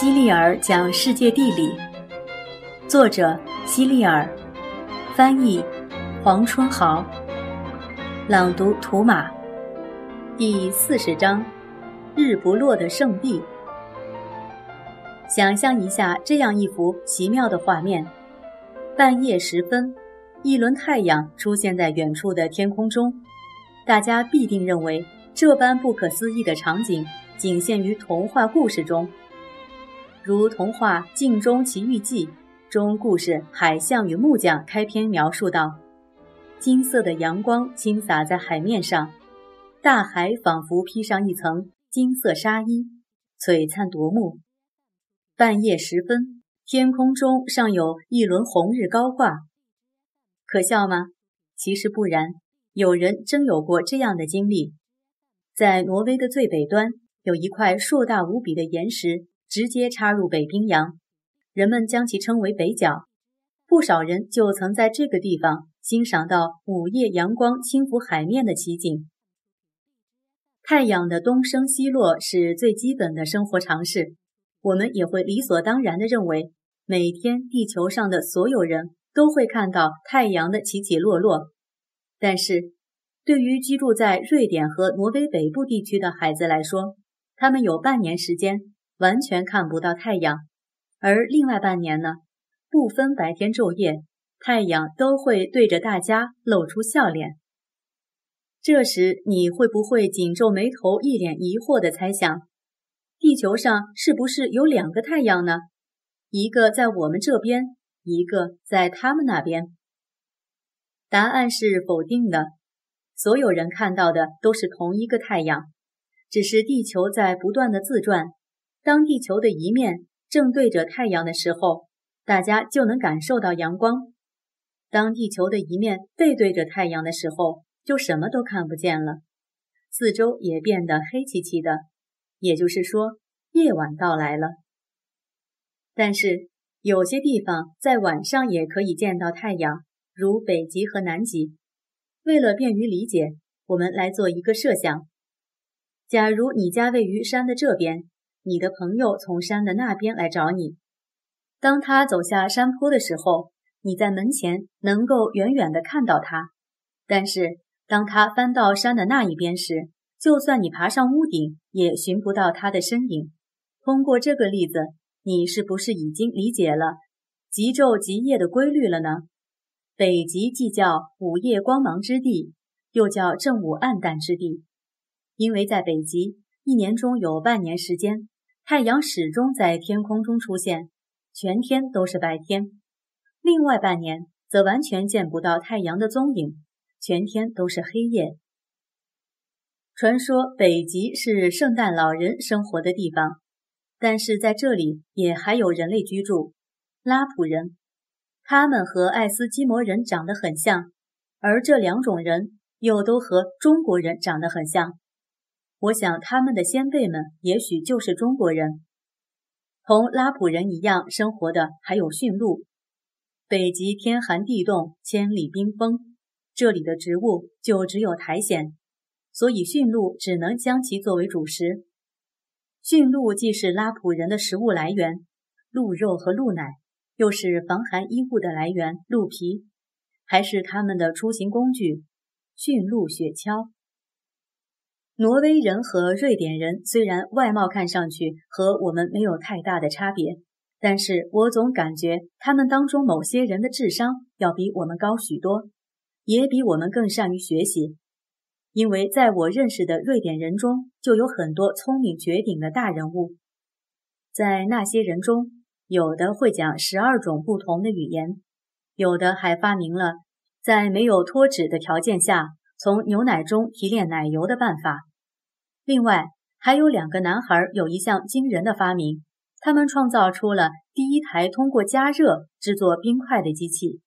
希利尔讲世界地理，作者希利尔，翻译黄春豪，朗读图马，第四十章：日不落的圣地。想象一下这样一幅奇妙的画面：半夜时分，一轮太阳出现在远处的天空中，大家必定认为这般不可思议的场景仅限于童话故事中。如童话《镜中奇遇记》中故事海象与木匠开篇描述道：“金色的阳光倾洒在海面上，大海仿佛披上一层金色纱衣，璀璨夺目。半夜时分，天空中尚有一轮红日高挂，可笑吗？其实不然，有人真有过这样的经历。在挪威的最北端，有一块硕大无比的岩石。”直接插入北冰洋，人们将其称为北角。不少人就曾在这个地方欣赏到午夜阳光轻拂海面的奇景。太阳的东升西落是最基本的生活常识，我们也会理所当然地认为，每天地球上的所有人都会看到太阳的起起落落。但是，对于居住在瑞典和挪威北部地区的孩子来说，他们有半年时间。完全看不到太阳，而另外半年呢，不分白天昼夜，太阳都会对着大家露出笑脸。这时你会不会紧皱眉头，一脸疑惑地猜想：地球上是不是有两个太阳呢？一个在我们这边，一个在他们那边？答案是否定的。所有人看到的都是同一个太阳，只是地球在不断的自转。当地球的一面正对着太阳的时候，大家就能感受到阳光；当地球的一面背对着太阳的时候，就什么都看不见了，四周也变得黑漆漆的。也就是说，夜晚到来了。但是有些地方在晚上也可以见到太阳，如北极和南极。为了便于理解，我们来做一个设想：假如你家位于山的这边。你的朋友从山的那边来找你。当他走下山坡的时候，你在门前能够远远地看到他。但是当他翻到山的那一边时，就算你爬上屋顶，也寻不到他的身影。通过这个例子，你是不是已经理解了极昼极夜的规律了呢？北极既叫午夜光芒之地，又叫正午暗淡之地，因为在北极，一年中有半年时间。太阳始终在天空中出现，全天都是白天；另外半年则完全见不到太阳的踪影，全天都是黑夜。传说北极是圣诞老人生活的地方，但是在这里也还有人类居住——拉普人。他们和爱斯基摩人长得很像，而这两种人又都和中国人长得很像。我想，他们的先辈们也许就是中国人。同拉普人一样生活的还有驯鹿。北极天寒地冻，千里冰封，这里的植物就只有苔藓，所以驯鹿只能将其作为主食。驯鹿既是拉普人的食物来源，鹿肉和鹿奶又是防寒衣物的来源，鹿皮还是他们的出行工具。驯鹿雪橇。挪威人和瑞典人虽然外貌看上去和我们没有太大的差别，但是我总感觉他们当中某些人的智商要比我们高许多，也比我们更善于学习。因为在我认识的瑞典人中，就有很多聪明绝顶的大人物。在那些人中，有的会讲十二种不同的语言，有的还发明了在没有脱脂的条件下从牛奶中提炼奶油的办法。另外，还有两个男孩有一项惊人的发明，他们创造出了第一台通过加热制作冰块的机器。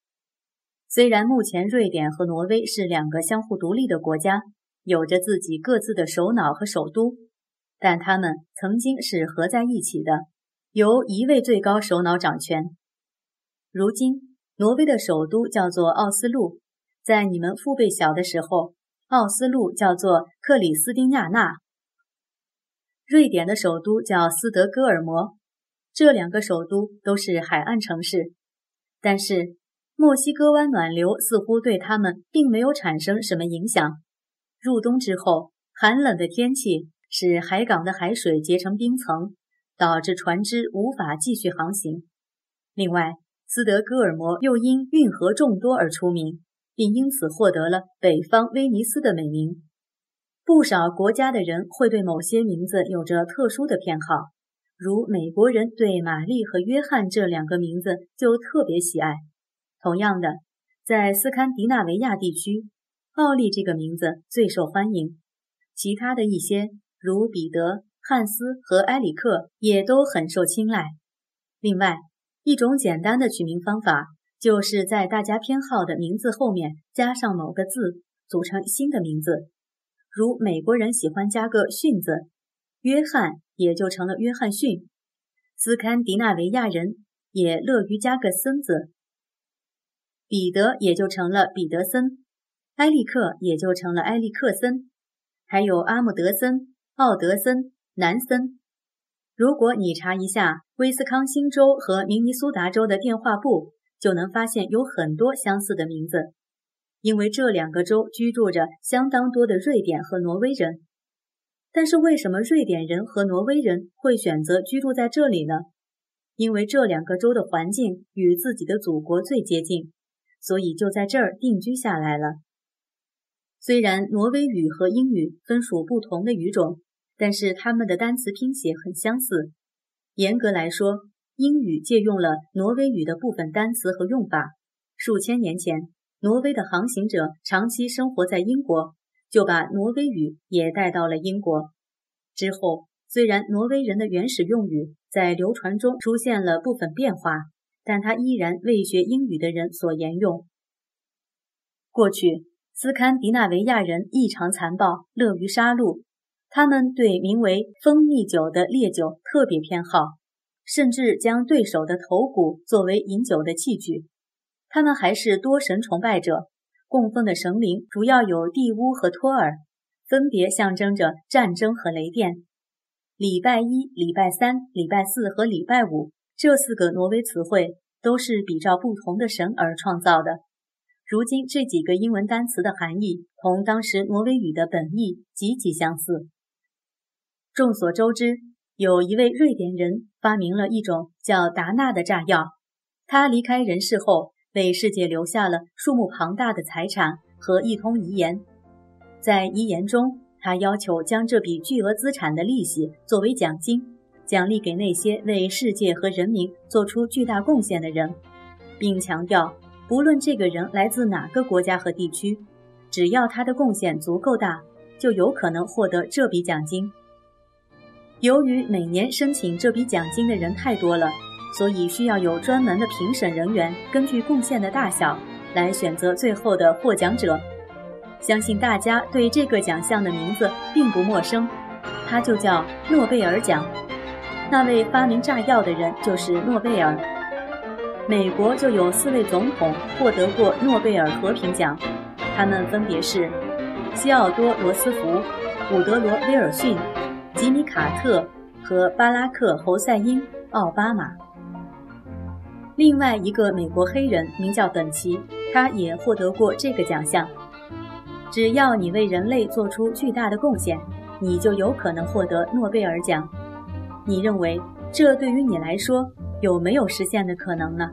虽然目前瑞典和挪威是两个相互独立的国家，有着自己各自的首脑和首都，但他们曾经是合在一起的，由一位最高首脑掌权。如今，挪威的首都叫做奥斯陆，在你们父辈小的时候，奥斯陆叫做克里斯丁亚纳。瑞典的首都叫斯德哥尔摩，这两个首都都是海岸城市，但是墨西哥湾暖流似乎对他们并没有产生什么影响。入冬之后，寒冷的天气使海港的海水结成冰层，导致船只无法继续航行。另外，斯德哥尔摩又因运河众多而出名，并因此获得了“北方威尼斯”的美名。不少国家的人会对某些名字有着特殊的偏好。如美国人对玛丽和约翰这两个名字就特别喜爱。同样的，在斯堪的纳维亚地区，奥利这个名字最受欢迎。其他的一些，如彼得、汉斯和埃里克，也都很受青睐。另外，一种简单的取名方法，就是在大家偏好的名字后面加上某个字，组成新的名字。如美国人喜欢加个“逊”字，约翰。也就成了约翰逊，斯堪的纳维亚人也乐于加个森字，彼得也就成了彼得森，埃利克也就成了埃利克森，还有阿姆德森、奥德森、南森。如果你查一下威斯康星州和明尼苏达州的电话簿，就能发现有很多相似的名字，因为这两个州居住着相当多的瑞典和挪威人。但是为什么瑞典人和挪威人会选择居住在这里呢？因为这两个州的环境与自己的祖国最接近，所以就在这儿定居下来了。虽然挪威语和英语分属不同的语种，但是它们的单词拼写很相似。严格来说，英语借用了挪威语的部分单词和用法。数千年前，挪威的航行者长期生活在英国。就把挪威语也带到了英国。之后，虽然挪威人的原始用语在流传中出现了部分变化，但它依然为学英语的人所沿用。过去，斯堪的纳维亚人异常残暴，乐于杀戮。他们对名为蜂蜜酒的烈酒特别偏好，甚至将对手的头骨作为饮酒的器具。他们还是多神崇拜者。供奉的神灵主要有蒂乌和托尔，分别象征着战争和雷电。礼拜一、礼拜三、礼拜四和礼拜五这四个挪威词汇都是比照不同的神而创造的。如今这几个英文单词的含义同当时挪威语的本意极其相似。众所周知，有一位瑞典人发明了一种叫达纳的炸药。他离开人世后。为世界留下了数目庞大的财产和一通遗言，在遗言中，他要求将这笔巨额资产的利息作为奖金，奖励给那些为世界和人民做出巨大贡献的人，并强调，不论这个人来自哪个国家和地区，只要他的贡献足够大，就有可能获得这笔奖金。由于每年申请这笔奖金的人太多了。所以需要有专门的评审人员，根据贡献的大小来选择最后的获奖者。相信大家对这个奖项的名字并不陌生，它就叫诺贝尔奖。那位发明炸药的人就是诺贝尔。美国就有四位总统获得过诺贝尔和平奖，他们分别是西奥多·罗斯福、伍德罗·威尔逊、吉米·卡特和巴拉克·侯赛因·奥巴马。另外一个美国黑人名叫本奇，他也获得过这个奖项。只要你为人类做出巨大的贡献，你就有可能获得诺贝尔奖。你认为这对于你来说有没有实现的可能呢